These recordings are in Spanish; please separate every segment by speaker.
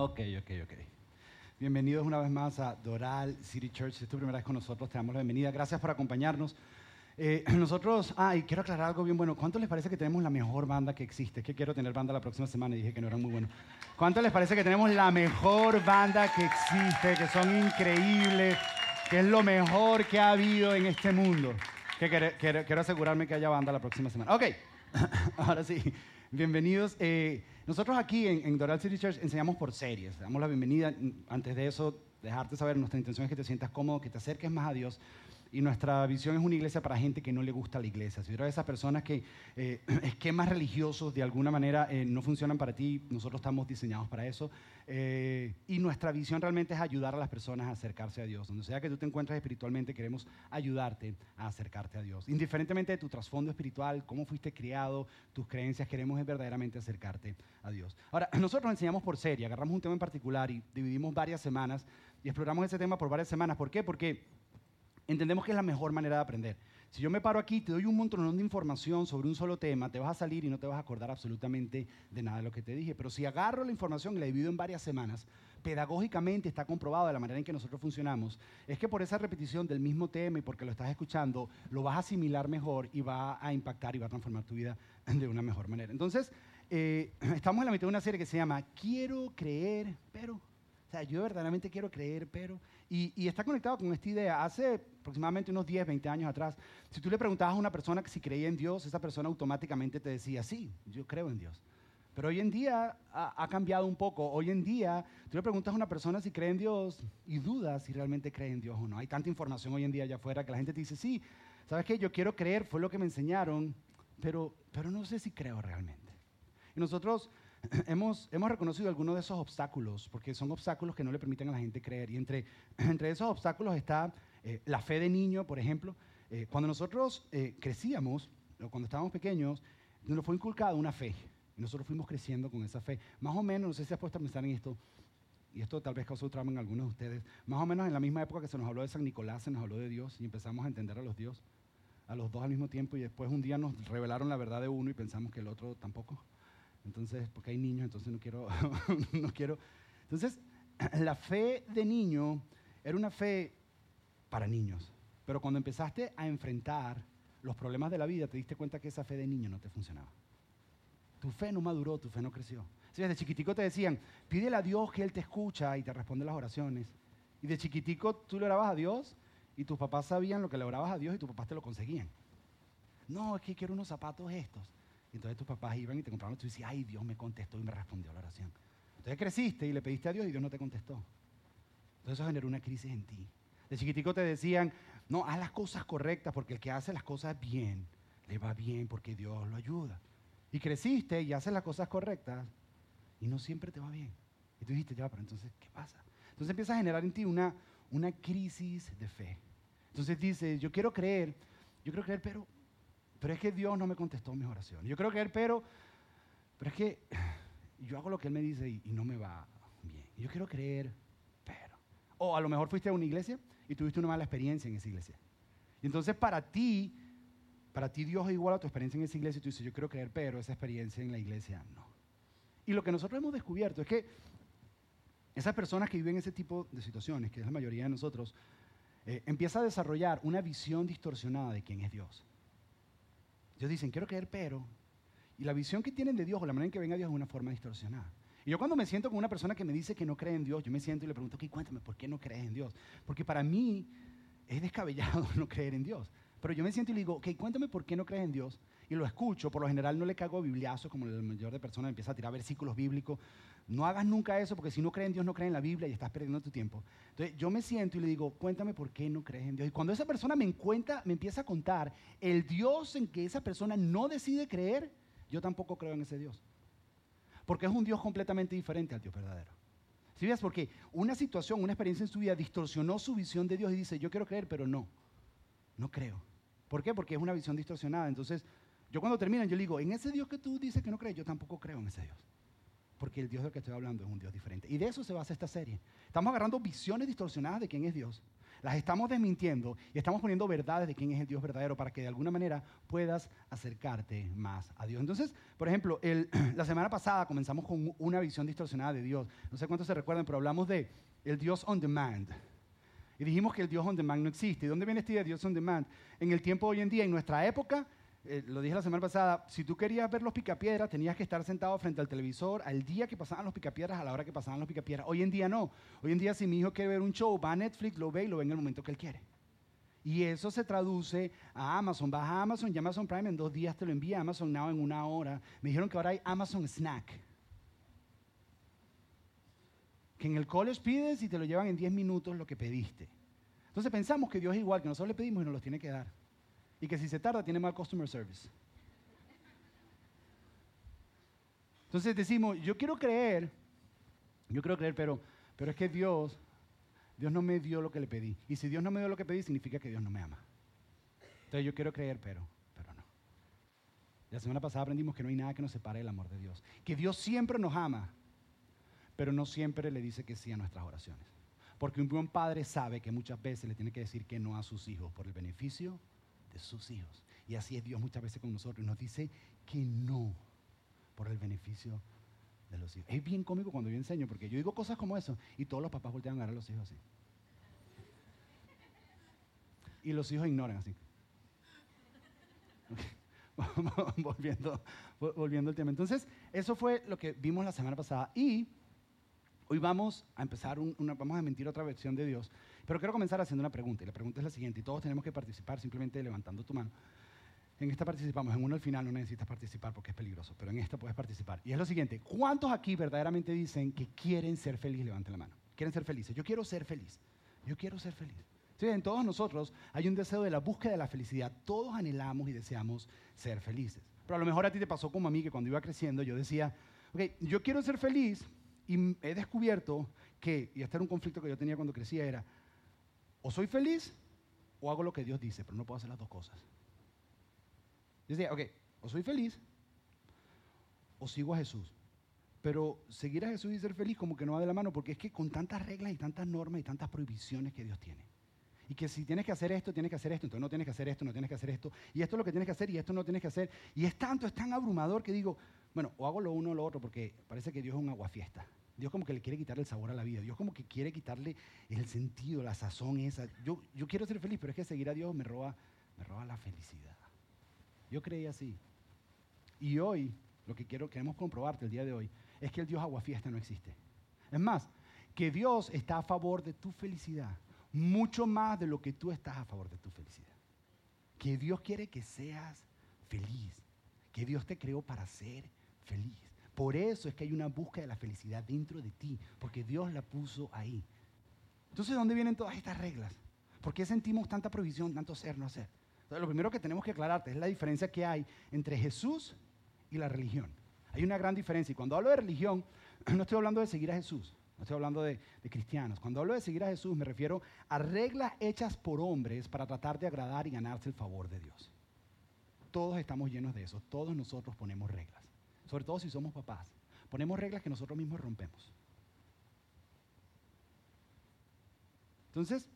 Speaker 1: Ok, ok, ok. Bienvenidos una vez más a Doral City Church. Si es tu primera vez con nosotros, te damos la bienvenida. Gracias por acompañarnos. Eh, nosotros, ah, y quiero aclarar algo bien bueno. ¿Cuánto les parece que tenemos la mejor banda que existe? Que quiero tener banda la próxima semana y dije que no eran muy buenos. ¿Cuánto les parece que tenemos la mejor banda que existe, que son increíbles, que es lo mejor que ha habido en este mundo? Que quiero asegurarme que haya banda la próxima semana. Ok, ahora sí, bienvenidos. Eh, nosotros aquí en, Doral City Church enseñamos por series. Damos la bienvenida. Antes de eso, dejarte saber, nuestra intención es que te sientas cómodo, que te acerques más a Dios. Y nuestra visión es una iglesia para gente que no le gusta la iglesia. Si eres de esas personas que eh, esquemas religiosos de alguna manera eh, no funcionan para ti, nosotros estamos diseñados para eso. Eh, y nuestra visión realmente es ayudar a las personas a acercarse a Dios. Donde sea que tú te encuentres espiritualmente, queremos ayudarte a acercarte a Dios. Indiferentemente de tu trasfondo espiritual, cómo fuiste criado, tus creencias, queremos verdaderamente acercarte a Dios. Ahora, nosotros enseñamos por serie, agarramos un tema en particular y dividimos varias semanas y exploramos ese tema por varias semanas. ¿Por qué? Porque entendemos que es la mejor manera de aprender. Si yo me paro aquí, te doy un montón de información sobre un solo tema, te vas a salir y no te vas a acordar absolutamente de nada de lo que te dije. Pero si agarro la información y la divido en varias semanas, pedagógicamente está comprobado de la manera en que nosotros funcionamos, es que por esa repetición del mismo tema y porque lo estás escuchando, lo vas a asimilar mejor y va a impactar y va a transformar tu vida de una mejor manera. Entonces, eh, estamos en la mitad de una serie que se llama Quiero creer, pero... O sea, yo verdaderamente quiero creer, pero... Y, y está conectado con esta idea. Hace aproximadamente unos 10, 20 años atrás, si tú le preguntabas a una persona que si creía en Dios, esa persona automáticamente te decía, sí, yo creo en Dios. Pero hoy en día ha, ha cambiado un poco. Hoy en día, tú le preguntas a una persona si cree en Dios y dudas si realmente cree en Dios o no. Hay tanta información hoy en día allá afuera que la gente te dice, sí, ¿sabes qué? Yo quiero creer, fue lo que me enseñaron, pero, pero no sé si creo realmente. Y nosotros hemos, hemos reconocido algunos de esos obstáculos, porque son obstáculos que no le permiten a la gente creer. Y entre, entre esos obstáculos está eh, la fe de niño, por ejemplo. Eh, cuando nosotros eh, crecíamos, o cuando estábamos pequeños, nos fue inculcada una fe. Y nosotros fuimos creciendo con esa fe. Más o menos, no sé si has puesto a pensar en esto, y esto tal vez causó trauma en algunos de ustedes, más o menos en la misma época que se nos habló de San Nicolás, se nos habló de Dios y empezamos a entender a los Dios, a los dos al mismo tiempo, y después un día nos revelaron la verdad de uno y pensamos que el otro tampoco. Entonces, porque hay niños, entonces no quiero, no quiero. Entonces, la fe de niño era una fe para niños. Pero cuando empezaste a enfrentar los problemas de la vida, te diste cuenta que esa fe de niño no te funcionaba. Tu fe no maduró, tu fe no creció. Si desde chiquitico te decían, pídele a Dios que Él te escucha y te responde las oraciones. Y de chiquitico tú le orabas a Dios y tus papás sabían lo que le orabas a Dios y tus papás te lo conseguían. No, es que quiero unos zapatos estos. Y entonces tus papás iban y te compraban y tú dices, ay, Dios me contestó y me respondió la oración. Entonces creciste y le pediste a Dios y Dios no te contestó. Entonces eso generó una crisis en ti. De chiquitico te decían, no, haz las cosas correctas porque el que hace las cosas bien, le va bien porque Dios lo ayuda. Y creciste y haces las cosas correctas y no siempre te va bien. Y tú dijiste, ya, pero entonces, ¿qué pasa? Entonces empieza a generar en ti una, una crisis de fe. Entonces dices, yo quiero creer, yo quiero creer, pero, pero es que Dios no me contestó mis oraciones. Yo quiero creer, pero, pero es que yo hago lo que Él me dice y, y no me va bien. Yo quiero creer, pero. O a lo mejor fuiste a una iglesia y tuviste una mala experiencia en esa iglesia. Y entonces para ti, para ti Dios es igual a tu experiencia en esa iglesia y tú dices, yo quiero creer, pero esa experiencia en la iglesia no. Y lo que nosotros hemos descubierto es que esas personas que viven ese tipo de situaciones, que es la mayoría de nosotros, eh, empieza a desarrollar una visión distorsionada de quién es Dios. Ellos dicen, quiero creer, pero... Y la visión que tienen de Dios o la manera en que ven a Dios es una forma distorsionada. Y yo cuando me siento con una persona que me dice que no cree en Dios, yo me siento y le pregunto, ok, cuéntame, ¿por qué no crees en Dios? Porque para mí es descabellado no creer en Dios. Pero yo me siento y le digo, ok, cuéntame por qué no crees en Dios. Y lo escucho, por lo general no le cago bibliazo como el mayor de personas empieza a tirar versículos bíblicos. No hagas nunca eso porque si no crees en Dios no crees en la Biblia y estás perdiendo tu tiempo. Entonces yo me siento y le digo, cuéntame por qué no crees en Dios. Y cuando esa persona me encuentra, me empieza a contar el Dios en que esa persona no decide creer, yo tampoco creo en ese Dios. Porque es un Dios completamente diferente al Dios verdadero. ¿Sí ves? Porque una situación, una experiencia en su vida distorsionó su visión de Dios y dice, yo quiero creer, pero no, no creo. ¿Por qué? Porque es una visión distorsionada. Entonces, yo cuando terminan, yo le digo, en ese Dios que tú dices que no crees, yo tampoco creo en ese Dios. Porque el Dios del que estoy hablando es un Dios diferente. Y de eso se basa esta serie. Estamos agarrando visiones distorsionadas de quién es Dios. las estamos desmintiendo y estamos poniendo verdades de quién es el Dios verdadero para que de alguna manera puedas acercarte más a Dios. Entonces, por ejemplo, la semana pasada comenzamos con una visión distorsionada de Dios. No sé cuántos se recuerdan, pero hablamos de el Dios on demand. Y dijimos que el Dios on demand no existe. ¿Y dónde viene este Dios on demand? En el tiempo de hoy en día, en nuestra época, eh, lo dije la semana pasada, si tú querías ver los picapiedras, tenías que estar sentado frente al televisor al día que pasaban los picapiedras, a la hora que pasaban los picapiedras. Hoy en día no. Hoy en día, si mi hijo quiere ver un show, va a Netflix, lo ve y lo ve en el momento que él quiere. Y eso se traduce a Amazon. Vas a Amazon y Amazon Prime en dos días te lo envía. Amazon Now en una hora. Me dijeron que ahora hay Amazon Snack. Que en el college pides y te lo llevan en 10 minutos lo que pediste. Entonces pensamos que Dios es igual, que nosotros le pedimos y nos los tiene que dar y que si se tarda tiene mal customer service. Entonces decimos, yo quiero creer, yo quiero creer, pero, pero es que Dios, Dios no me dio lo que le pedí. Y si Dios no me dio lo que pedí, significa que Dios no me ama. Entonces yo quiero creer, pero, pero no. La semana pasada aprendimos que no hay nada que nos separe del amor de Dios. Que Dios siempre nos ama, pero no siempre le dice que sí a nuestras oraciones. Porque un buen padre sabe que muchas veces le tiene que decir que no a sus hijos por el beneficio de sus hijos. Y así es Dios muchas veces con nosotros. Nos dice que no por el beneficio de los hijos. Es bien cómico cuando yo enseño, porque yo digo cosas como eso y todos los papás voltean a ver a los hijos así. Y los hijos ignoran así. volviendo, volviendo al tema. Entonces, eso fue lo que vimos la semana pasada. Y hoy vamos a empezar, una, vamos a mentir otra versión de Dios. Pero quiero comenzar haciendo una pregunta, y la pregunta es la siguiente, y todos tenemos que participar simplemente levantando tu mano. En esta participamos, en uno al final no necesitas participar porque es peligroso, pero en esta puedes participar. Y es lo siguiente, ¿cuántos aquí verdaderamente dicen que quieren ser felices? Levanten la mano. Quieren ser felices. Yo quiero ser feliz. Yo quiero ser feliz. Sí, en todos nosotros hay un deseo de la búsqueda de la felicidad. Todos anhelamos y deseamos ser felices. Pero a lo mejor a ti te pasó como a mí que cuando iba creciendo yo decía, ok, yo quiero ser feliz y he descubierto que, y este era un conflicto que yo tenía cuando crecía, era, o soy feliz o hago lo que Dios dice, pero no puedo hacer las dos cosas. Yo decía, ok, o soy feliz o sigo a Jesús. Pero seguir a Jesús y ser feliz como que no va de la mano, porque es que con tantas reglas y tantas normas y tantas prohibiciones que Dios tiene. Y que si tienes que hacer esto, tienes que hacer esto, entonces no tienes que hacer esto, no tienes que hacer esto, y esto es lo que tienes que hacer y esto no tienes que hacer. Y es tanto, es tan abrumador que digo, bueno, o hago lo uno o lo otro, porque parece que Dios es un aguafiesta. Dios como que le quiere quitar el sabor a la vida. Dios como que quiere quitarle el sentido, la sazón esa. Yo, yo quiero ser feliz, pero es que seguir a Dios me roba, me roba la felicidad. Yo creí así. Y hoy, lo que queremos comprobarte el día de hoy, es que el Dios aguafiesta no existe. Es más, que Dios está a favor de tu felicidad, mucho más de lo que tú estás a favor de tu felicidad. Que Dios quiere que seas feliz, que Dios te creó para ser feliz. Por eso es que hay una búsqueda de la felicidad dentro de ti, porque Dios la puso ahí. Entonces, ¿de dónde vienen todas estas reglas? ¿Por qué sentimos tanta provisión, tanto ser, no? Entonces, lo primero que tenemos que aclararte es la diferencia que hay entre Jesús y la religión. Hay una gran diferencia. Y cuando hablo de religión, no estoy hablando de seguir a Jesús, no estoy hablando de, cristianos. Cuando hablo de seguir a Jesús, me refiero a reglas hechas por hombres para tratar de agradar y ganarse el favor de Dios. Todos estamos llenos de eso. Todos nosotros ponemos reglas sobre todo si somos papás. Ponemos reglas que nosotros mismos rompemos. Entonces,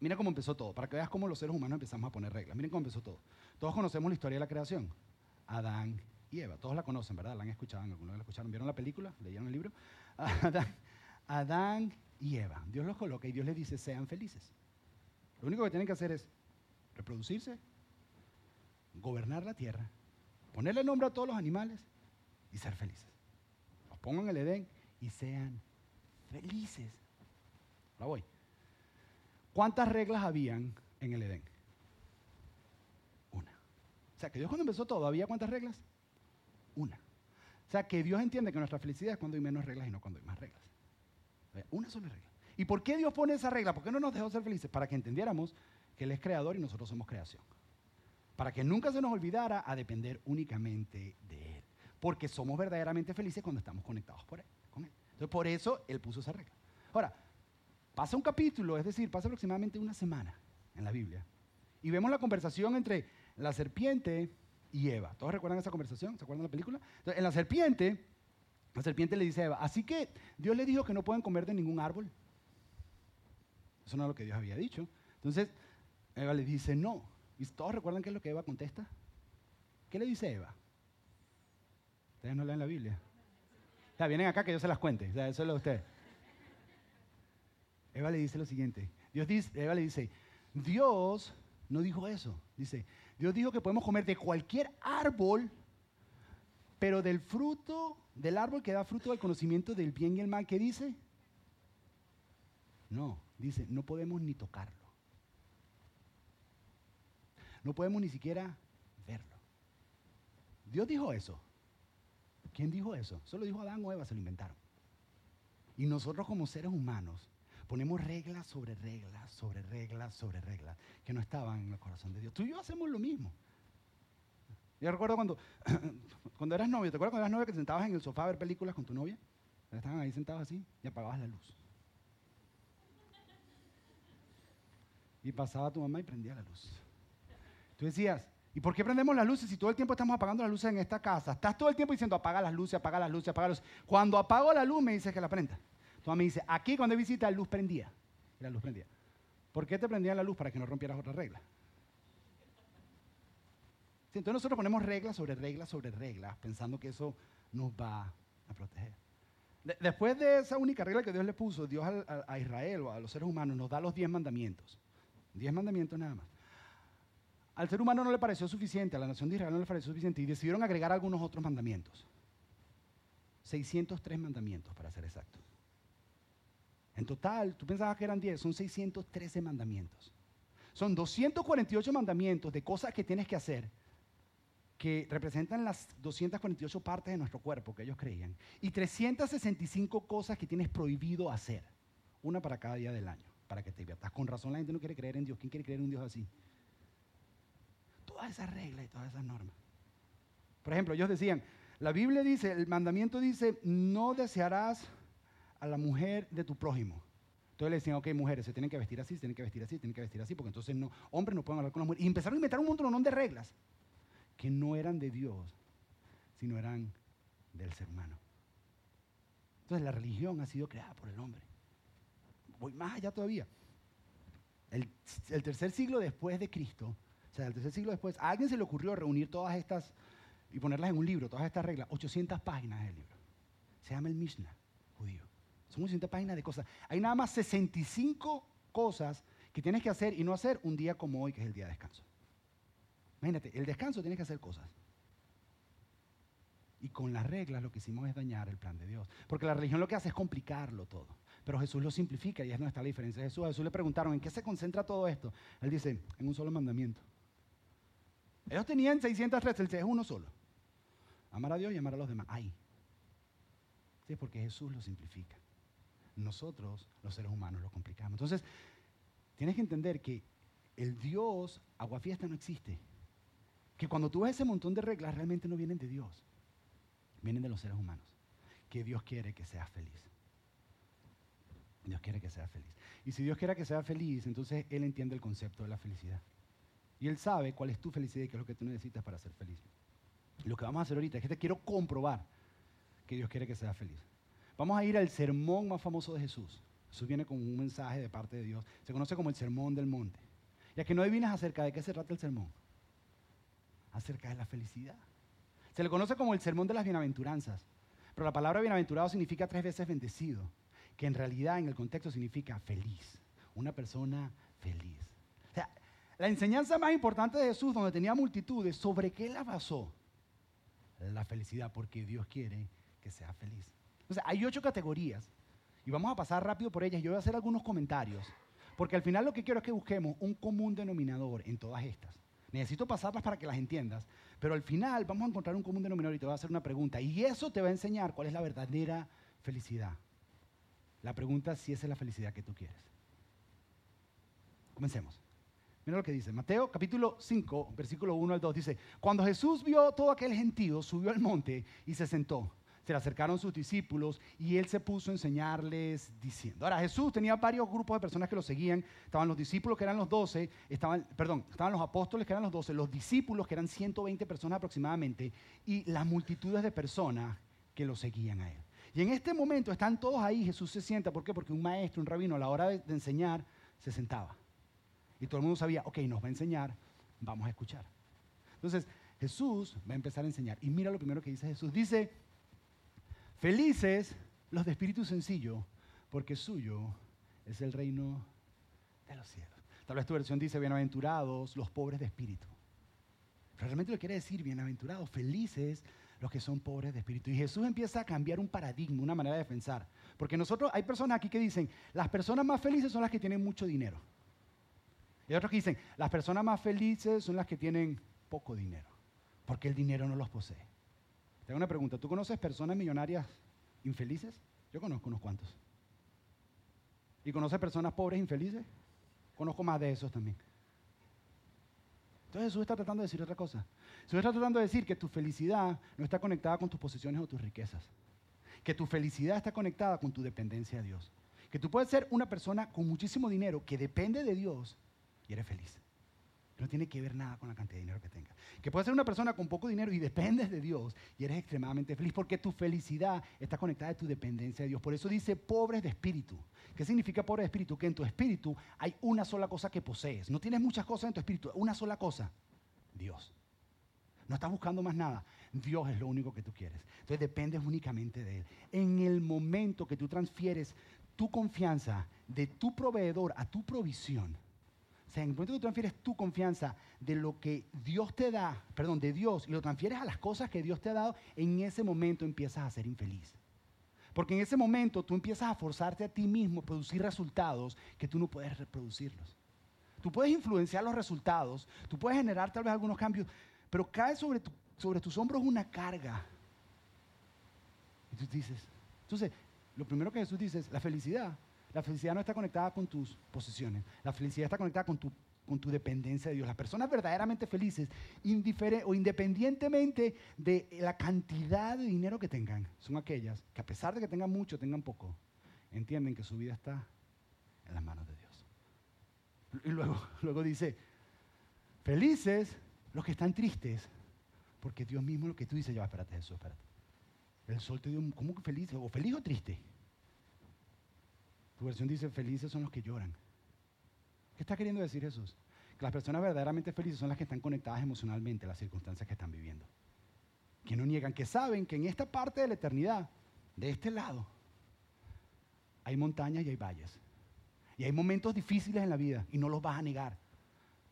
Speaker 1: mira cómo empezó todo, para que veas cómo los seres humanos empezamos a poner reglas. Miren cómo empezó todo. Todos conocemos la historia de la creación. Adán y Eva. Todos la conocen, ¿verdad? La han escuchado, algunos la escucharon. ¿Vieron la película? ¿Leyeron el libro? Adán, Adán y Eva. Dios los coloca y Dios les dice, sean felices. Lo único que tienen que hacer es reproducirse, gobernar la tierra ponerle nombre a todos los animales y ser felices. Los pongan en el Edén y sean felices. Ahora voy. ¿Cuántas reglas habían en el Edén? Una. O sea, que Dios cuando empezó todo, ¿había cuántas reglas? Una. O sea, que Dios entiende que nuestra felicidad es cuando hay menos reglas y no cuando hay más reglas. Una sola regla. ¿Y por qué Dios pone esa regla? ¿Por qué no nos dejó ser felices? Para que entendiéramos que Él es creador y nosotros somos creación para que nunca se nos olvidara a depender únicamente de Él. Porque somos verdaderamente felices cuando estamos conectados por él, con Él. Entonces, por eso Él puso esa regla. Ahora, pasa un capítulo, es decir, pasa aproximadamente una semana en la Biblia, y vemos la conversación entre la serpiente y Eva. ¿Todos recuerdan esa conversación? ¿Se acuerdan de la película? Entonces, en la serpiente, la serpiente le dice a Eva, así que Dios le dijo que no pueden comer de ningún árbol. Eso no es lo que Dios había dicho. Entonces, Eva le dice no. ¿Y todos recuerdan qué es lo que Eva contesta? ¿Qué le dice Eva? Ustedes no leen la Biblia. O sea, vienen acá que yo se las cuente. O sea, eso es lo de ustedes. Eva le dice lo siguiente. Dios dice, Eva le dice, Dios no dijo eso. Dice, Dios dijo que podemos comer de cualquier árbol, pero del fruto, del árbol que da fruto del conocimiento del bien y el mal, ¿qué dice? No, dice, no podemos ni tocarlo. No podemos ni siquiera verlo. Dios dijo eso. ¿Quién dijo eso? Solo dijo Adán o Eva, se lo inventaron. Y nosotros como seres humanos ponemos reglas sobre reglas, sobre reglas, sobre reglas, que no estaban en el corazón de Dios. Tú y yo hacemos lo mismo. Yo recuerdo cuando, cuando eras novio, ¿te acuerdas cuando eras novio que te sentabas en el sofá a ver películas con tu novia? Estaban ahí sentados así y apagabas la luz. Y pasaba tu mamá y prendía la luz. Tú decías, ¿y por qué prendemos las luces si todo el tiempo estamos apagando las luces en esta casa? Estás todo el tiempo diciendo apaga las luces, apaga las luces, apaga las luces. Cuando apago la luz me dices que la prenda. Mamá me dice, aquí cuando hay visita la luz prendía. Y la luz prendía. ¿Por qué te prendía la luz? Para que no rompieras otra regla. entonces nosotros ponemos reglas sobre reglas sobre reglas, pensando que eso nos va a proteger. después de esa única regla que Dios le puso, Dios a Israel o a los seres humanos nos da los diez mandamientos. Diez mandamientos nada más. Al ser humano no le pareció suficiente, a la nación de Israel no le pareció suficiente y decidieron agregar algunos otros mandamientos. 603 mandamientos, para ser exactos. En total, tú pensabas que eran 10, son 613 mandamientos. Son 248 mandamientos de cosas que tienes que hacer que representan las 248 partes de nuestro cuerpo que ellos creían. Y 365 cosas que tienes prohibido hacer. Una para cada día del año, para que te diviertas. Con razón la gente no quiere creer en Dios. ¿Quién quiere creer en un Dios así? Todas esas reglas y todas esas normas. Por ejemplo, ellos decían, la Biblia dice, el mandamiento dice, no desearás a la mujer de tu prójimo. Entonces le decían, ok, mujeres, se tienen que vestir así, se tienen que vestir así, se tienen que vestir así, porque entonces no, hombres no pueden hablar con las mujeres. Y empezaron a inventar un montón de reglas que no eran de Dios, sino eran del ser humano. Entonces la religión ha sido creada por el hombre. Voy más allá todavía. El, tercer siglo después de Cristo, sea, el tercer siglo después, a alguien se le ocurrió reunir todas estas y ponerlas en un libro, todas estas reglas, 800 páginas del libro. Se llama el Mishnah judío. Son 800 páginas de cosas. Hay nada más 65 cosas que tienes que hacer y no hacer un día como hoy, que es el día de descanso. Imagínate, el descanso tienes que hacer cosas. Y con las reglas lo que hicimos es dañar el plan de Dios. Porque la religión lo que hace es complicarlo todo. Pero Jesús lo simplifica y es no está la diferencia Jesús. Jesús le preguntaron, ¿en qué se concentra todo esto? Él dice, en un solo mandamiento. Ellos tenían 603, él es uno solo. Amar a Dios y amar a los demás. Ahí. Sí, porque Jesús lo simplifica nosotros, los seres humanos, lo complicamos. Entonces, tienes que entender que el Dios aguafiesta no existe. Que cuando tú ves ese montón de reglas, realmente no vienen de Dios, vienen de los seres humanos. Que Dios quiere que seas feliz. Dios quiere que seas feliz. Y si Dios quiere que seas feliz, entonces Él entiende el concepto de la felicidad. Y Él sabe cuál es tu felicidad y qué es lo que tú necesitas para ser feliz. Lo que vamos a hacer ahorita es que te quiero comprobar que Dios quiere que seas feliz. Vamos a ir al sermón más famoso de Jesús. Jesús viene con un mensaje de parte de Dios. Se conoce como el sermón del monte. Ya que no adivinas acerca de qué se trata el sermón. Acerca de la felicidad. Se le conoce como el sermón de las bienaventuranzas. Pero la palabra bienaventurado significa tres veces bendecido. Que en realidad en el contexto significa feliz. Una persona feliz. La enseñanza más importante de Jesús, donde tenía multitudes, ¿sobre qué la basó? La felicidad, porque Dios quiere que sea feliz. O sea, hay ocho categorías y vamos a pasar rápido por ellas. Yo voy a hacer algunos comentarios, porque al final lo que quiero es que busquemos un común denominador en todas estas. Necesito pasarlas para que las entiendas, pero al final vamos a encontrar un común denominador y te voy a hacer una pregunta. Y eso te va a enseñar cuál es la verdadera felicidad. La pregunta es si esa es la felicidad que tú quieres. Comencemos. Mira lo que dice. Mateo capítulo 5, versículo 1 al 2 dice, cuando Jesús vio todo aquel gentío, subió al monte y se sentó se le acercaron sus discípulos y él se puso a enseñarles diciendo. Ahora, Jesús tenía varios grupos de personas que lo seguían. Estaban los discípulos que eran los doce, estaban, perdón, estaban los apóstoles que eran los doce, los discípulos que eran 120 personas aproximadamente y las multitudes de personas que lo seguían a él. Y en este momento están todos ahí, Jesús se sienta, ¿por qué? Porque un maestro, un rabino, a la hora de, enseñar, se sentaba. Y todo el mundo sabía, ok, nos va a enseñar, vamos a escuchar. Entonces, Jesús va a empezar a enseñar. Y mira lo primero que dice Jesús. Dice, felices los de espíritu sencillo, porque suyo es el reino de los cielos. Tal vez tu versión dice, bienaventurados los pobres de espíritu. Realmente lo quiere decir, bienaventurados, felices los que son pobres de espíritu. Y Jesús empieza a cambiar un paradigma, una manera de pensar. Porque nosotros, hay personas aquí que dicen, las personas más felices son las que tienen mucho dinero. Y otros que dicen, las personas más felices son las que tienen poco dinero, porque el dinero no los posee. Te hago una pregunta, ¿tú conoces personas millonarias infelices? Yo conozco unos cuantos. ¿Y conoces personas pobres infelices? Conozco más de esos también. Entonces Jesús está tratando de decir otra cosa. Jesús está tratando de decir que tu felicidad no está conectada con tus posesiones o tus riquezas. Que tu felicidad está conectada con tu dependencia de Dios. Que tú puedes ser una persona con muchísimo dinero que depende de Dios y eres feliz. No tiene que ver nada con la cantidad de dinero que tengas. Que puedes ser una persona con poco dinero y dependes de Dios y eres extremadamente feliz porque tu felicidad está conectada a tu dependencia de Dios. Por eso dice pobres de espíritu. ¿Qué significa pobre de espíritu? Que en tu espíritu hay una sola cosa que posees. No tienes muchas cosas en tu espíritu, una sola cosa. Dios. No estás buscando más nada. Dios es lo único que tú quieres. Entonces dependes únicamente de Él. En el momento que tú transfieres tu confianza de tu proveedor a tu provisión, o sea, en el momento que tú transfieres tu confianza de lo que Dios te da, perdón, de Dios, y lo transfieres a las cosas que Dios te ha dado, en ese momento empiezas a ser infeliz. Porque en ese momento tú empiezas a forzarte a ti mismo a producir resultados que tú no puedes reproducirlos. Tú puedes influenciar los resultados, tú puedes generar tal vez algunos cambios, pero cae sobre, sobre tus hombros una carga. Y tú dices, entonces, lo primero que Jesús dice es, la felicidad la felicidad no está conectada con tus posesiones. La felicidad está conectada con tu, con tu dependencia de Dios. Las personas verdaderamente felices, o independientemente de la cantidad de dinero que tengan, son aquellas que a pesar de que tengan mucho, tengan poco, entienden que su vida está en las manos de Dios. Y luego, luego dice, felices los que están tristes, porque Dios mismo lo que tú dices, ya, espérate Jesús, espérate. El sol te dio, ¿cómo que feliz? ¿O feliz o triste? Tu versión dice, felices son los que lloran. ¿Qué está queriendo decir Jesús? Que las personas verdaderamente felices son las que están conectadas emocionalmente a las circunstancias que están viviendo. Que no niegan, que saben que en esta parte de la eternidad, de este lado, hay montañas y hay valles. Y hay momentos difíciles en la vida y no los vas a negar.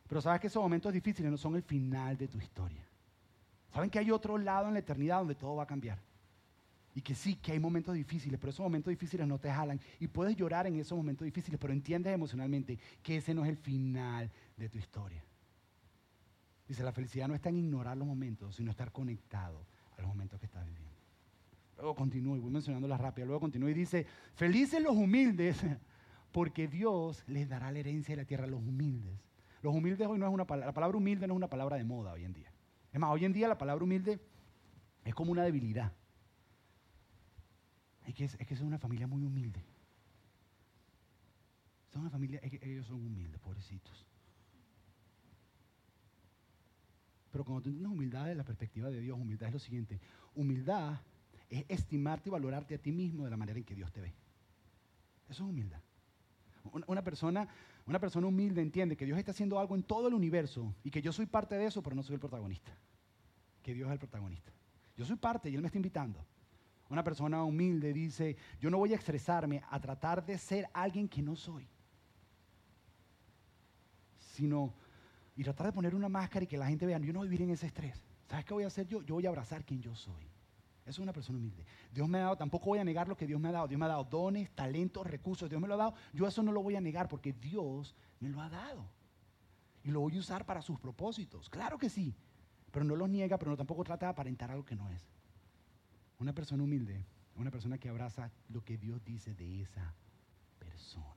Speaker 1: Pero sabes que esos momentos difíciles no son el final de tu historia. Saben que hay otro lado en la eternidad donde todo va a cambiar. Y que sí, que hay momentos difíciles, pero esos momentos difíciles no te jalan. Y puedes llorar en esos momentos difíciles, pero entiendes emocionalmente que ese no es el final de tu historia. Dice, la felicidad no está en ignorar los momentos, sino estar conectado a los momentos que estás viviendo. Luego continúa, y voy mencionando la rápida, luego continúa y dice, felices los humildes, porque Dios les dará la herencia de la tierra a los humildes. Los humildes hoy no es una palabra, la palabra humilde no es una palabra de moda hoy en día. Es más, hoy en día la palabra humilde es como una debilidad. Es que es, es una familia muy humilde. Es una familia, ellos son humildes, pobrecitos. Pero cuando tú tienes humildad de la perspectiva de Dios, humildad es lo siguiente. Humildad es estimarte y valorarte a ti mismo de la manera en que Dios te ve. Eso es humildad. Una, persona, una persona humilde entiende que Dios está haciendo algo en todo el universo y que yo soy parte de eso, pero no soy el protagonista. Que Dios es el protagonista. Yo soy parte y Él me está invitando. Una persona humilde dice, yo no voy a estresarme a tratar de ser alguien que no soy, sino y tratar de poner una máscara y que la gente vea, yo no voy a vivir en ese estrés. ¿Sabes qué voy a hacer yo? Yo voy a abrazar quien yo soy. Eso es una persona humilde. Dios me ha dado, tampoco voy a negar lo que Dios me ha dado. Dios me ha dado dones, talentos, recursos. Dios me lo ha dado. Yo eso no lo voy a negar porque Dios me lo ha dado. Y lo voy a usar para sus propósitos. Claro que sí. Pero no lo niega, pero no tampoco trata de aparentar algo que no es. Una persona humilde, una persona que abraza lo que Dios dice de esa persona.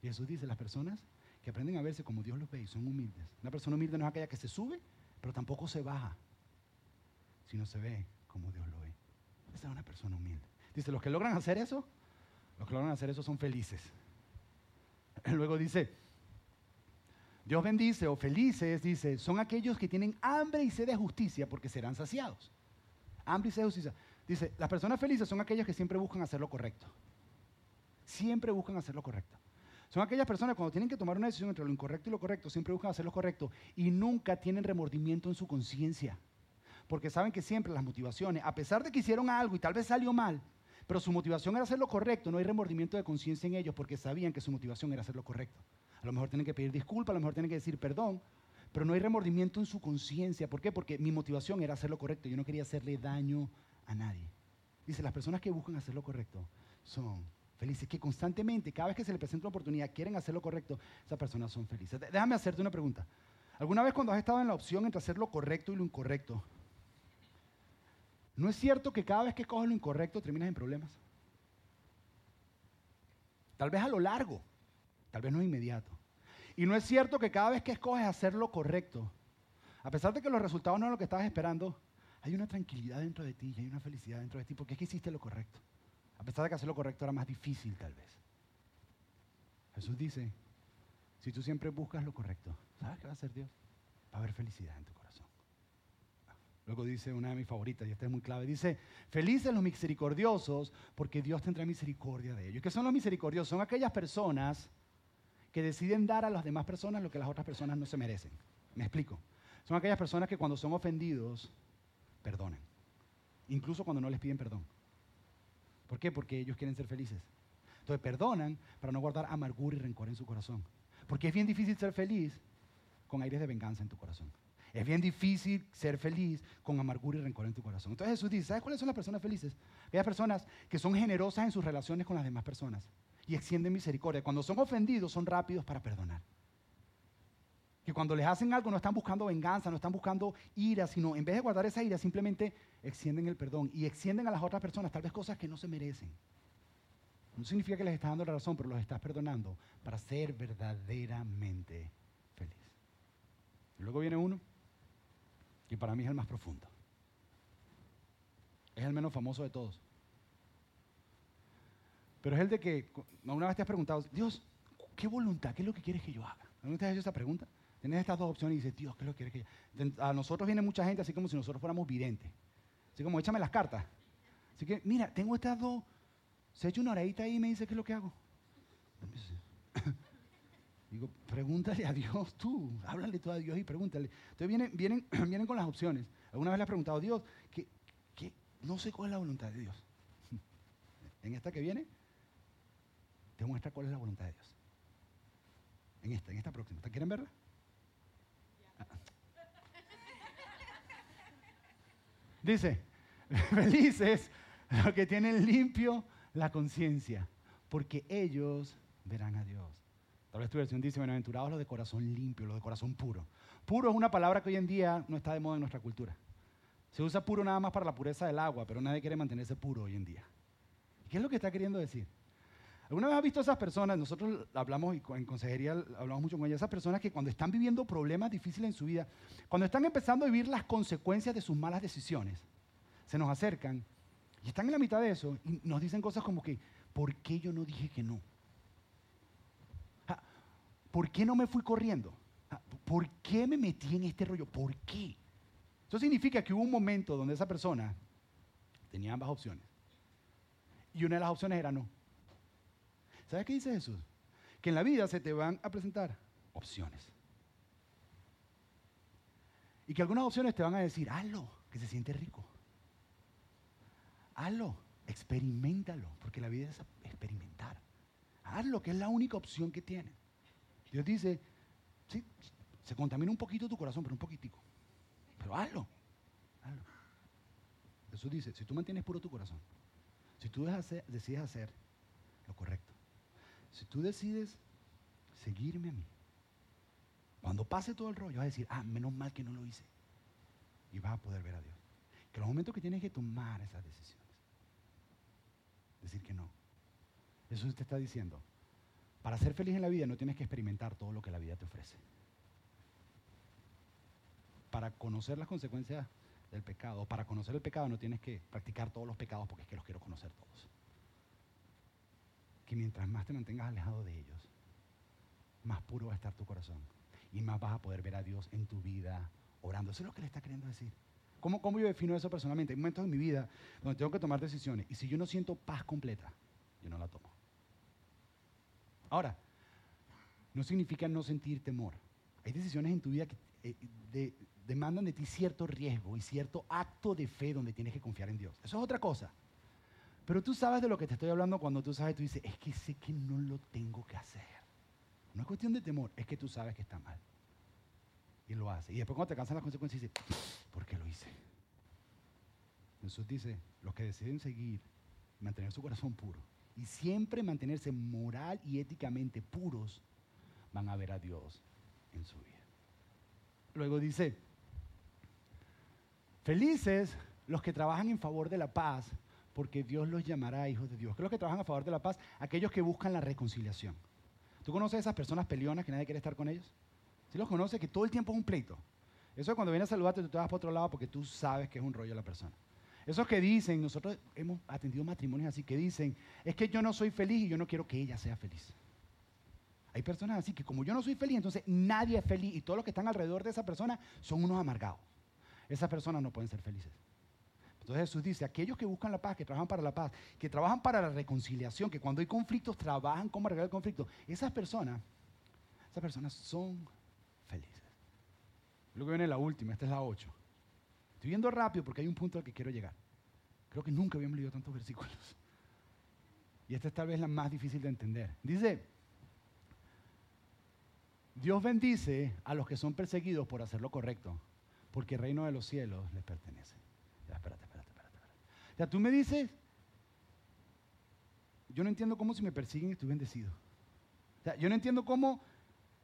Speaker 1: Jesús dice, las personas que aprenden a verse como Dios los ve y son humildes. Una persona humilde no es aquella que se sube, pero tampoco se baja, sino se ve como Dios lo ve. Esa es una persona humilde. Dice, los que logran hacer eso, los que logran hacer eso son felices. Luego dice, Dios bendice o felices, dice, son aquellos que tienen hambre y sed de justicia porque serán saciados. Hambre y justicia. Dice, las personas felices son aquellas que siempre buscan hacer lo correcto. Siempre buscan hacer lo correcto. Son aquellas personas cuando tienen que tomar una decisión entre lo incorrecto y lo correcto, siempre buscan hacer lo correcto y nunca tienen remordimiento en su conciencia. Porque saben que siempre las motivaciones, a pesar de que hicieron algo y tal vez salió mal, pero su motivación era hacer lo correcto, no hay remordimiento de conciencia en ellos porque sabían que su motivación era hacer lo correcto. A lo mejor tienen que pedir disculpas, a lo mejor tienen que decir perdón, pero no hay remordimiento en su conciencia. ¿Por qué? Porque mi motivación era hacer lo correcto, yo no quería hacerle daño a nadie. Dice, las personas que buscan hacer lo correcto son felices, que constantemente, cada vez que se les presenta una oportunidad, quieren hacer lo correcto, esas personas son felices. Déjame hacerte una pregunta. ¿Alguna vez cuando has estado en la opción entre hacer lo correcto y lo incorrecto, ¿no es cierto que cada vez que coges lo incorrecto terminas en problemas? Tal vez a lo largo, tal vez no inmediato. Y no es cierto que cada vez que escoges hacer lo correcto, a pesar de que los resultados no son lo que estabas esperando, hay una tranquilidad dentro de ti y hay una felicidad dentro de ti porque es que hiciste lo correcto. A pesar de que hacer lo correcto era más difícil tal vez. Jesús dice, si tú siempre buscas lo correcto, ¿sabes qué va a hacer Dios? Va a haber felicidad en tu corazón. Luego dice una de mis favoritas, y esta es muy clave, dice, felices los misericordiosos porque Dios tendrá misericordia de ellos. ¿Qué son los misericordiosos? Son aquellas personas que deciden dar a las demás personas lo que las otras personas no se merecen. Me explico. Son aquellas personas que cuando son ofendidos, perdonan. Incluso cuando no les piden perdón. ¿Por qué? Porque ellos quieren ser felices. Entonces perdonan para no guardar amargura y rencor en su corazón. Porque es bien difícil ser feliz con aires de venganza en tu corazón. Es bien difícil ser feliz con amargura y rencor en tu corazón. Entonces Jesús dice, ¿sabes cuáles son las personas felices? Aquellas personas que son generosas en sus relaciones con las demás personas y extienden misericordia. Cuando son ofendidos son rápidos para perdonar. Que cuando les hacen algo no están buscando venganza, no están buscando ira, sino en vez de guardar esa ira, simplemente extienden el perdón y extienden a las otras personas tal vez cosas que no se merecen. No significa que les estás dando la razón, pero los estás perdonando para ser verdaderamente feliz. Y luego viene uno, que para mí es el más profundo. Es el menos famoso de todos. Pero es el de que, una vez te has preguntado, Dios, ¿qué voluntad? ¿Qué es lo que quieres que yo haga? ¿Alguna vez te has hecho esa pregunta? Tienes estas dos opciones y dices, Dios, ¿qué es lo que quieres que yo A nosotros viene mucha gente así como si nosotros fuéramos videntes. Así como, échame las cartas. Así que, mira, tengo estas dos. Se echa una oradita ahí y me dice, ¿qué es lo que hago? Digo, pregúntale a Dios tú, háblale tú a Dios y pregúntale. Entonces vienen, vienen, vienen con las opciones. Alguna vez le has preguntado, Dios, ¿qué, qué? no sé cuál es la voluntad de Dios. En esta que viene, te muestra cuál es la voluntad de Dios. En esta, en esta próxima. ¿Te quieren verla? Dice, felices los que tienen limpio la conciencia, porque ellos verán a Dios. Tal vez tu versión dice, bienaventurados los de corazón limpio, los de corazón puro. Puro es una palabra que hoy en día no está de moda en nuestra cultura. Se usa puro nada más para la pureza del agua, pero nadie quiere mantenerse puro hoy en día. ¿Qué es lo que está queriendo decir? ¿Alguna vez has visto esas personas? Nosotros hablamos y en consejería hablamos mucho con ellas, esas personas que cuando están viviendo problemas difíciles en su vida, cuando están empezando a vivir las consecuencias de sus malas decisiones, se nos acercan y están en la mitad de eso y nos dicen cosas como que, ¿por qué yo no dije que no? Ah, ¿Por qué no me fui corriendo? Ah, ¿Por qué me metí en este rollo? ¿Por qué? Eso significa que hubo un momento donde esa persona tenía ambas opciones. Y una de las opciones era no. ¿Sabes qué dice Jesús? Que en la vida se te van a presentar opciones. Y que algunas opciones te van a decir, hazlo, que se siente rico. Hazlo, experimentalo, porque la vida es experimentar. Hazlo, que es la única opción que tienes. Dios dice, sí, se contamina un poquito tu corazón, pero un poquitico. Pero hazlo, hazlo. Jesús dice, si tú mantienes puro tu corazón, si tú decides hacer lo correcto, si tú decides seguirme a mí, cuando pase todo el rollo, vas a decir, ah, menos mal que no lo hice. Y vas a poder ver a Dios. Que los momentos que tienes que tomar esas decisiones, decir que no. Jesús te está diciendo, para ser feliz en la vida no tienes que experimentar todo lo que la vida te ofrece. Para conocer las consecuencias del pecado, para conocer el pecado no tienes que practicar todos los pecados porque es que los quiero conocer todos que mientras más te mantengas alejado de ellos, más puro va a estar tu corazón y más vas a poder ver a Dios en tu vida orando. Eso es lo que le está queriendo decir. ¿Cómo, ¿Cómo yo defino eso personalmente? Hay momentos en mi vida donde tengo que tomar decisiones y si yo no siento paz completa, yo no la tomo. Ahora, no significa no sentir temor. Hay decisiones en tu vida que eh, demandan de ti cierto riesgo y cierto acto de fe donde tienes que confiar en Dios. Eso es otra cosa. Pero tú sabes de lo que te estoy hablando cuando tú sabes, tú dices, es que sé que no lo tengo que hacer. No es cuestión de temor, es que tú sabes que está mal. Y lo hace. Y después cuando te cansan las consecuencias, dices, ¿por qué lo hice? Jesús dice, los que deciden seguir, mantener su corazón puro y siempre mantenerse moral y éticamente puros, van a ver a Dios en su vida. Luego dice, felices los que trabajan en favor de la paz, porque Dios los llamará hijos de Dios. ¿Qué es los que trabajan a favor de la paz? Aquellos que buscan la reconciliación. ¿Tú conoces esas personas peleonas que nadie quiere estar con ellos? ¿Sí los conoces? Que todo el tiempo es un pleito. Eso es cuando viene a saludarte, tú te vas para otro lado porque tú sabes que es un rollo la persona. Esos que dicen, nosotros hemos atendido matrimonios así, que dicen, es que yo no soy feliz y yo no quiero que ella sea feliz. Hay personas así que como yo no soy feliz, entonces nadie es feliz y todos los que están alrededor de esa persona son unos amargados. Esas personas no pueden ser felices. Entonces Jesús dice, aquellos que buscan la paz, que trabajan para la paz, que trabajan para la reconciliación, que cuando hay conflictos trabajan como arreglar el conflicto, esas personas, esas personas son felices. Luego viene la última, esta es la 8. Estoy viendo rápido porque hay un punto al que quiero llegar. Creo que nunca habíamos leído tantos versículos. Y esta es tal vez la más difícil de entender. Dice, Dios bendice a los que son perseguidos por hacer lo correcto, porque el reino de los cielos les pertenece. Espérate, tú me dices, yo no entiendo cómo si me persiguen estoy bendecido. O sea, yo no entiendo cómo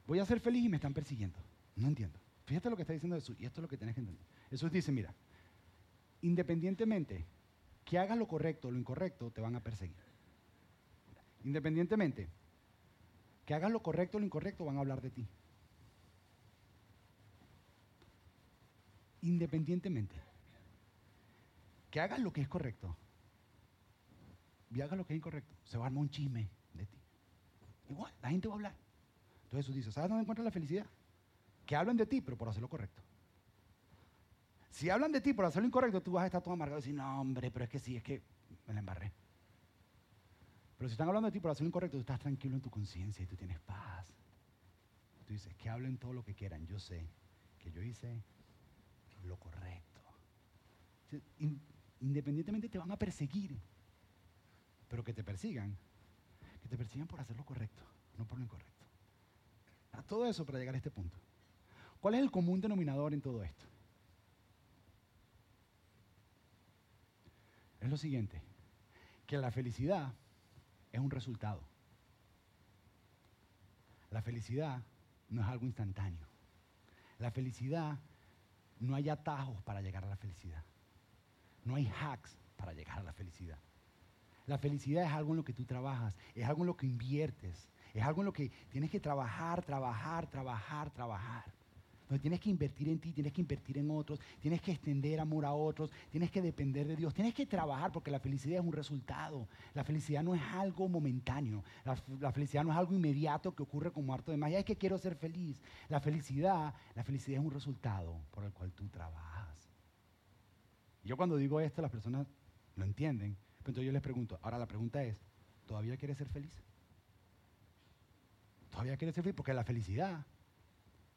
Speaker 1: voy a ser feliz y me están persiguiendo. No entiendo. Fíjate lo que está diciendo Jesús y esto es lo que tienes que entender. Jesús dice, mira, independientemente que hagas lo correcto o lo incorrecto, te van a perseguir. Independientemente que hagas lo correcto o lo incorrecto, van a hablar de ti. Independientemente que hagas lo que es correcto y hagas lo que es incorrecto, se va a armar un chisme de ti. Igual, la gente va a hablar. Entonces Jesús dice, ¿sabes dónde encuentras la felicidad? Que hablen de ti, pero por hacer lo correcto. Si hablan de ti por hacer lo incorrecto, tú vas a estar todo amargado y decir, no, hombre, pero es que sí, es que me la embarré. Pero si están hablando de ti por hacer lo incorrecto, tú estás tranquilo en tu conciencia y tú tienes paz. Tú dices, que hablen todo lo que quieran. Yo sé que yo hice lo correcto independientemente te van a perseguir, pero que te persigan, que te persigan por hacer lo correcto, no por lo incorrecto. A todo eso para llegar a este punto. ¿Cuál es el común denominador en todo esto? Es lo siguiente, que la felicidad es un resultado. La felicidad no es algo instantáneo. La felicidad no hay atajos para llegar a la felicidad. No hay hacks para llegar a la felicidad. La felicidad es algo en lo que tú trabajas, es algo en lo que inviertes, es algo en lo que tienes que trabajar, trabajar, trabajar, trabajar. Donde tienes que invertir en ti, tienes que invertir en otros, tienes que extender amor a otros, tienes que depender de Dios, tienes que trabajar porque la felicidad es un resultado. La felicidad no es algo momentáneo, la, la felicidad no es algo inmediato que ocurre como harto de magia, es que quiero ser feliz. La felicidad, la felicidad es un resultado por el cual tú trabajas. Yo cuando digo esto, las personas lo entienden. Pero entonces yo les pregunto, ahora la pregunta es, ¿todavía quieres ser feliz? ¿Todavía quieres ser feliz? Porque la felicidad,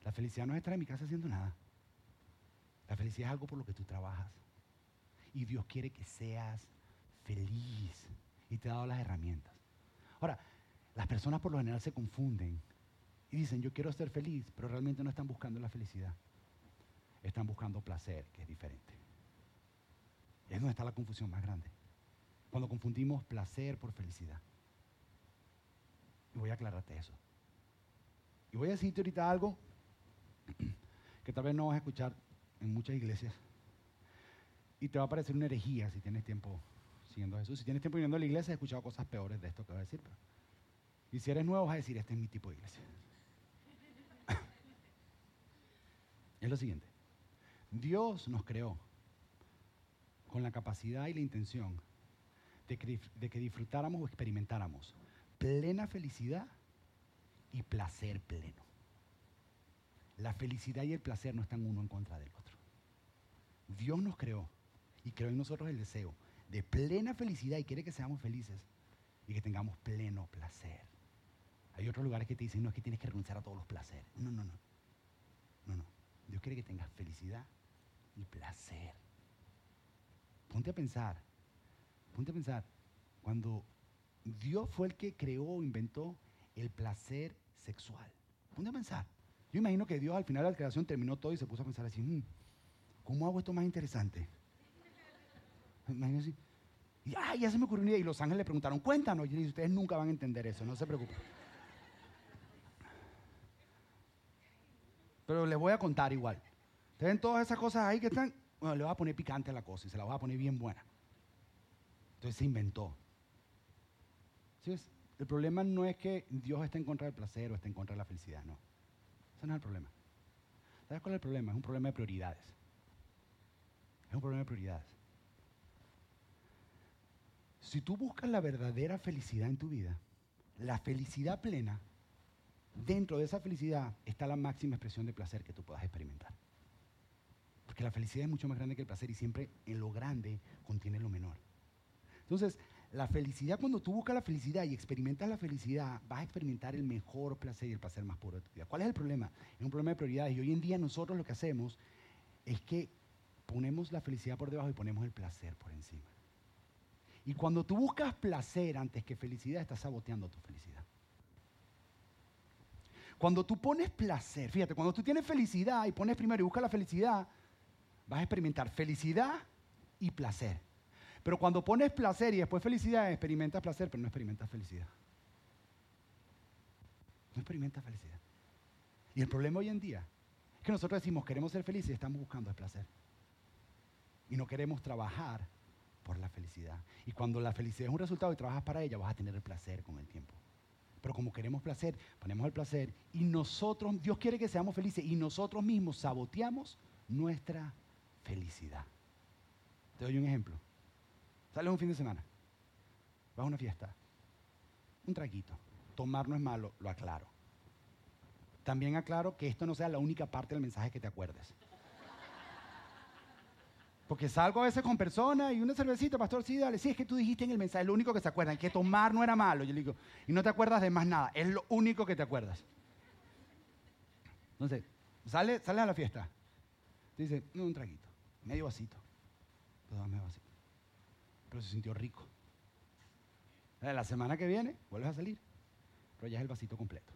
Speaker 1: la felicidad no es estar en mi casa haciendo nada. La felicidad es algo por lo que tú trabajas. Y Dios quiere que seas feliz. Y te ha dado las herramientas. Ahora, las personas por lo general se confunden y dicen, yo quiero ser feliz, pero realmente no están buscando la felicidad. Están buscando placer, que es diferente. Es donde está la confusión más grande. Cuando confundimos placer por felicidad. Y voy a aclararte eso. Y voy a decirte ahorita algo que tal vez no vas a escuchar en muchas iglesias. Y te va a parecer una herejía si tienes tiempo siguiendo a Jesús. Si tienes tiempo yendo a la iglesia, he escuchado cosas peores de esto que voy a decir. y si eres nuevo, vas a decir, este es mi tipo de iglesia. es lo siguiente. Dios nos creó con la capacidad y la intención de que, disfrutáramos o experimentáramos plena felicidad y placer pleno. La felicidad y el placer no están uno en contra del otro. Dios nos creó y creó en nosotros el deseo de plena felicidad y quiere que seamos felices y que tengamos pleno placer. Hay otros lugares que te dicen, no, es que tienes que renunciar a todos los placeres. No, no, no. No, no. Dios quiere que tengas felicidad y placer. Ponte a pensar, ponte a pensar, cuando Dios fue el que creó o inventó el placer sexual. Ponte a pensar. Yo imagino que Dios al final de la creación terminó todo y se puso a pensar así, "Mm, ¿cómo hago esto más interesante? Imagínense. Y ay, ya se me ocurrió una idea. Y los ángeles le preguntaron, cuéntanos. Y ustedes nunca van a entender eso, no se preocupen. Pero les voy a contar igual. Ustedes ven todas esas cosas ahí que están, bueno, le voy a poner picante a la cosa y se la voy a poner bien buena. Entonces se inventó. ¿Sí? El problema no es que Dios esté en contra del placer o esté en contra de la felicidad, no. Ese no es el problema. ¿Sabes cuál es el problema? Es un problema de prioridades. Es un problema de prioridades. Si tú buscas la verdadera felicidad en tu vida, la felicidad plena, dentro de esa felicidad está la máxima expresión de placer que tú puedas experimentar. Porque la felicidad es mucho más grande que el placer y siempre en lo grande contiene lo menor. Entonces, la felicidad, cuando tú buscas la felicidad y experimentas la felicidad, vas a experimentar el mejor placer y el placer más puro de tu vida. ¿Cuál es el problema? Es un problema de prioridades. Y hoy en día nosotros lo que hacemos es que ponemos la felicidad por debajo y ponemos el placer por encima. Y cuando tú buscas placer antes que felicidad, estás saboteando tu felicidad. Cuando tú pones placer, fíjate, cuando tú tienes felicidad y pones primero y buscas la felicidad, vas a experimentar felicidad y placer. Pero cuando pones placer y después felicidad, experimentas placer, pero no experimentas felicidad. No experimentas felicidad. Y el problema hoy en día es que nosotros decimos queremos ser felices y estamos buscando el placer. Y no queremos trabajar por la felicidad. Y cuando la felicidad es un resultado y trabajas para ella, vas a tener el placer con el tiempo. Pero como queremos placer, ponemos el placer y nosotros, Dios quiere que seamos felices y nosotros mismos saboteamos nuestra felicidad. Te doy un ejemplo. Sales un fin de semana, vas a una fiesta, un traguito. Tomar no es malo, lo aclaro. También aclaro que esto no sea la única parte del mensaje que te acuerdes. Porque salgo a veces con personas y una cervecita, pastor, sí, dale, sí, es que tú dijiste en el mensaje, lo único que se acuerdan, que tomar no era malo. Yo le digo, y no te acuerdas de más nada, es lo único que te acuerdas. Entonces, sale, sale a la fiesta. Te dice, no, un traguito, medio vasito. Todo medio vasito. Pero se sintió rico. La semana que viene, vuelves a salir, pero ya es el vasito completo.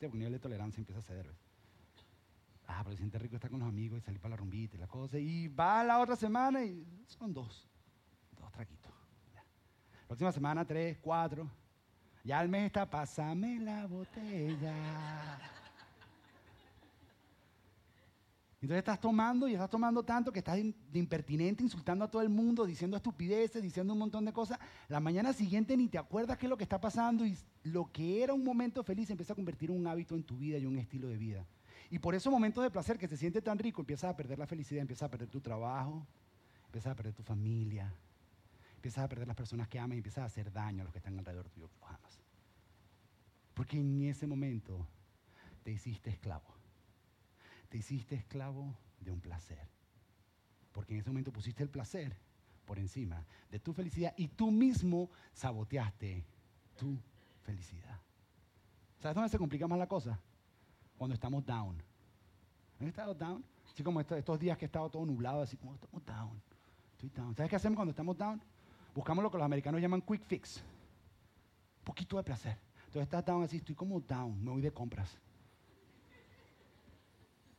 Speaker 1: El nivel de tolerancia empieza a ceder. Ah, pero se siente rico estar con los amigos y salir para la rumbita y la cosa. Y va la otra semana y son dos. Dos traguitos. Ya. Próxima semana, tres, cuatro. Ya el mes está, pásame la botella. Entonces estás tomando y estás tomando tanto que estás de impertinente, insultando a todo el mundo, diciendo estupideces, diciendo un montón de cosas. La mañana siguiente ni te acuerdas qué es lo que está pasando y lo que era un momento feliz empieza a convertir en un hábito en tu vida y un estilo de vida. Y por esos momentos de placer que se siente tan rico, empiezas a perder la felicidad, empiezas a perder tu trabajo, empiezas a perder tu familia, empiezas a perder las personas que amas y empiezas a hacer daño a los que están alrededor tuyo que los amas. Porque en ese momento te hiciste esclavo. Te hiciste esclavo de un placer. Porque en ese momento pusiste el placer por encima de tu felicidad y tú mismo saboteaste tu felicidad. ¿Sabes dónde se complica más la cosa? Cuando estamos down. ¿Han estado down? Así como estos, días que he estado todo nublado, así como estamos down. Estoy down. ¿Sabes qué hacemos cuando estamos down? Buscamos lo que los americanos llaman quick fix. Un poquito de placer. Entonces estás down así, estoy como down, me voy de compras.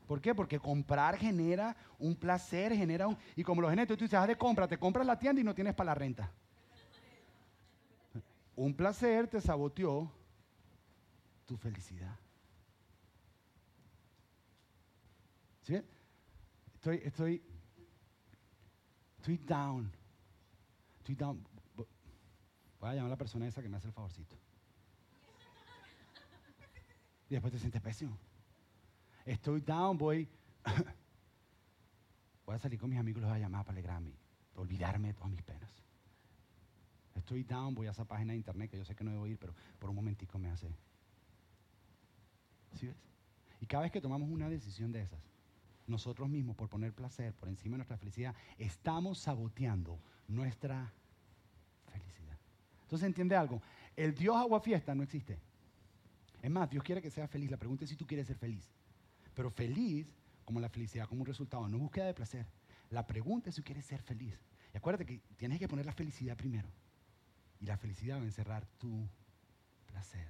Speaker 1: ¿Por qué? Porque comprar genera un placer, genera un... Y como lo genera, tú dices, haz de compra, te compras la tienda y no tienes para la renta. Un placer te saboteó tu felicidad. ¿Sí? Estoy, estoy, estoy down. Estoy down. Voy a llamar a la persona esa que me hace el favorcito. Y después te sientes pésimo. Estoy down, voy. a salir con mis amigos, los voy a llamar para alegrarme, olvidarme de todas mis penas. Estoy down, voy a esa página de internet que yo sé que no debo ir, pero por un momentico me hace. ¿Sí ves? Y cada vez que tomamos una decisión de esas, nosotros mismos, por poner placer por encima de nuestra felicidad, estamos saboteando nuestra felicidad. Entonces, ¿entiende algo? El Dios agua fiesta no existe. Es más, Dios quiere que seas feliz. La pregunta es si tú quieres ser feliz. Pero feliz como la felicidad, como un resultado, no búsqueda de placer. La pregunta es si quieres ser feliz. Y acuérdate que tienes que poner la felicidad primero. Y la felicidad va a encerrar tu placer.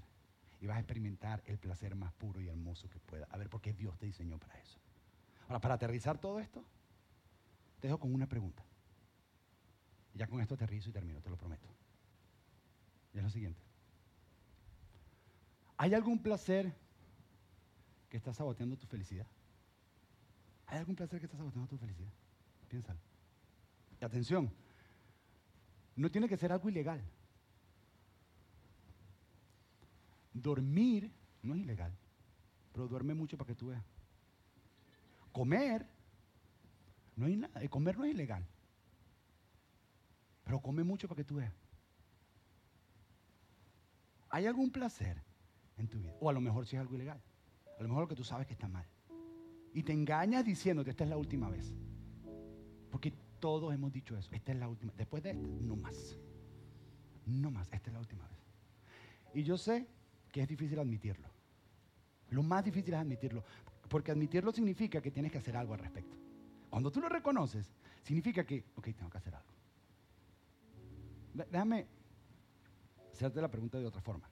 Speaker 1: Y vas a experimentar el placer más puro y hermoso que pueda. A ver, por qué Dios te diseñó para eso. Ahora, para aterrizar todo esto, te dejo con una pregunta. Y ya con esto aterrizo y termino, te lo prometo. Y es lo siguiente. ¿Hay algún placer que está saboteando tu felicidad? ¿Hay algún placer que está saboteando tu felicidad? Piénsalo. Y atención, no tiene que ser algo ilegal. Dormir no es ilegal, pero duerme mucho para que tú veas. Comer, no hay nada, comer no es ilegal, pero come mucho para que tú veas. ¿Hay algún placer en tu vida? O a lo mejor si es algo ilegal. A lo mejor lo que tú sabes que está mal. Y te engañas diciéndote, esta es la última vez. Porque todos hemos dicho eso. Esta es la última. Después de esta, no más. No más. Esta es la última vez. Y yo sé que es difícil admitirlo. Lo más difícil es admitirlo. Porque admitirlo significa que tienes que hacer algo al respecto. Cuando tú lo reconoces, significa que, ok, tengo que hacer algo. Déjame hacerte la pregunta de otra forma.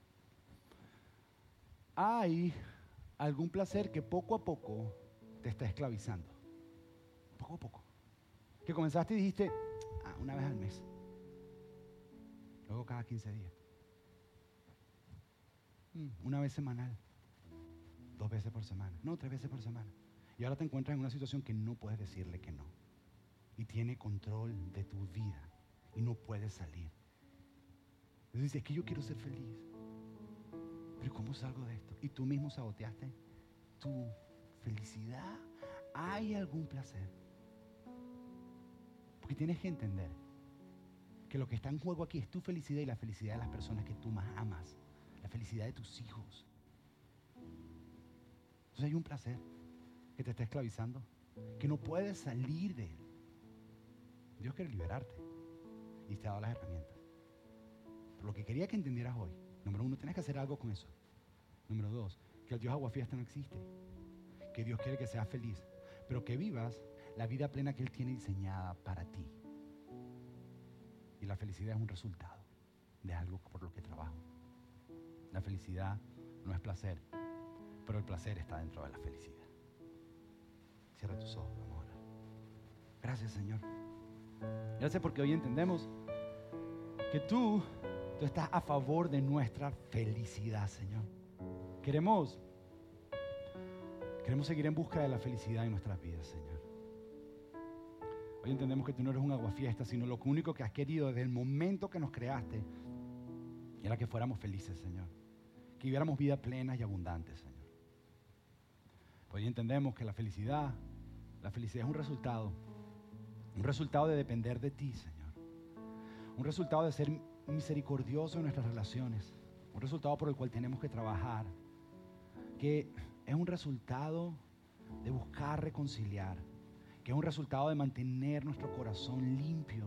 Speaker 1: ¿Hay algún placer que poco a poco te está esclavizando? Poco a poco. Que comenzaste y dijiste, ah, una vez al mes. Luego cada 15 días. Mm, una vez semanal. Dos veces por semana. No, tres veces por semana. Y ahora te encuentras en una situación que no puedes decirle que no. Y tiene control de tu vida. Y no puedes salir. Entonces dices, es que yo quiero ser feliz. Pero ¿cómo salgo de esto? Y tú mismo saboteaste tu felicidad. ¿Hay algún placer? Porque tienes que entender que lo que está en juego aquí es tu felicidad y la felicidad de las personas que tú más amas. La felicidad de tus hijos. Entonces hay un placer que te está esclavizando, que no puedes salir de él. Dios quiere liberarte y te ha dado las herramientas. Pero lo que quería que entendieras hoy, número uno, tienes que hacer algo con eso. Número dos, que el Dios aguafiesta no existe. Que Dios quiere que seas feliz, pero que vivas la vida plena que Él tiene diseñada para ti. Y la felicidad es un resultado de algo por lo que trabajo. La felicidad no es placer, pero el placer está dentro de la felicidad. Cierra tus ojos, vamos a orar. Gracias, Señor. Gracias porque hoy entendemos que tú, tú estás a favor de nuestra felicidad, Señor. Queremos, queremos seguir en busca de la felicidad en nuestras vidas, Señor. Hoy entendemos que tú no eres un aguafiesta, sino lo único que has querido desde el momento que nos creaste era que fuéramos felices, Señor que viviéramos vida plena y abundante, Señor. Pues hoy entendemos que la felicidad, la felicidad es un resultado, un resultado de depender de ti, Señor. Un resultado de ser misericordioso en nuestras relaciones, un resultado por el cual tenemos que trabajar, que es un resultado de buscar reconciliar, que es un resultado de mantener nuestro corazón limpio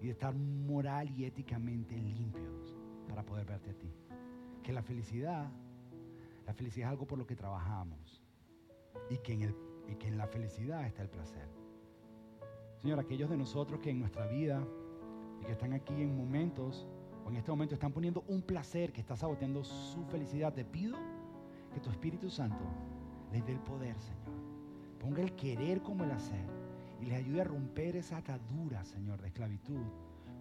Speaker 1: y de estar moral y éticamente limpios para poder verte a ti que la felicidad, la felicidad es algo por lo que trabajamos y que en, el, y que en la felicidad está el placer. Señor, aquellos de nosotros que en nuestra vida y que están aquí en momentos o en este momento están poniendo un placer que está saboteando su felicidad, te pido que tu Espíritu Santo les dé el poder, Señor. Ponga el querer como el hacer y les ayude a romper esa atadura, Señor, de esclavitud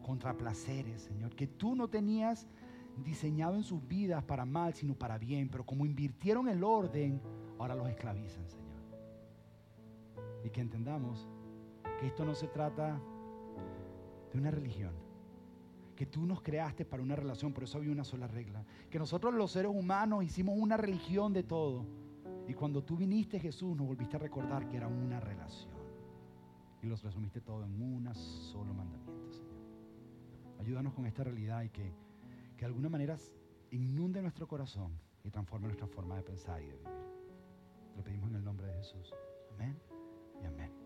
Speaker 1: contra placeres, Señor, que tú no tenías diseñado en sus vidas para mal, sino para bien. Pero como invirtieron el orden, ahora los esclavizan, Señor. Y que entendamos que esto no se trata de una religión. Que tú nos creaste para una relación, por eso había una sola regla. Que nosotros los seres humanos hicimos una religión de todo. Y cuando tú viniste, Jesús, nos volviste a recordar que era una relación. Y los resumiste todo en un solo mandamiento, Señor. Ayúdanos con esta realidad y que que de alguna manera inunde nuestro corazón y transforme nuestra forma de pensar y de vivir. Lo pedimos en el nombre de Jesús. Amén y amén.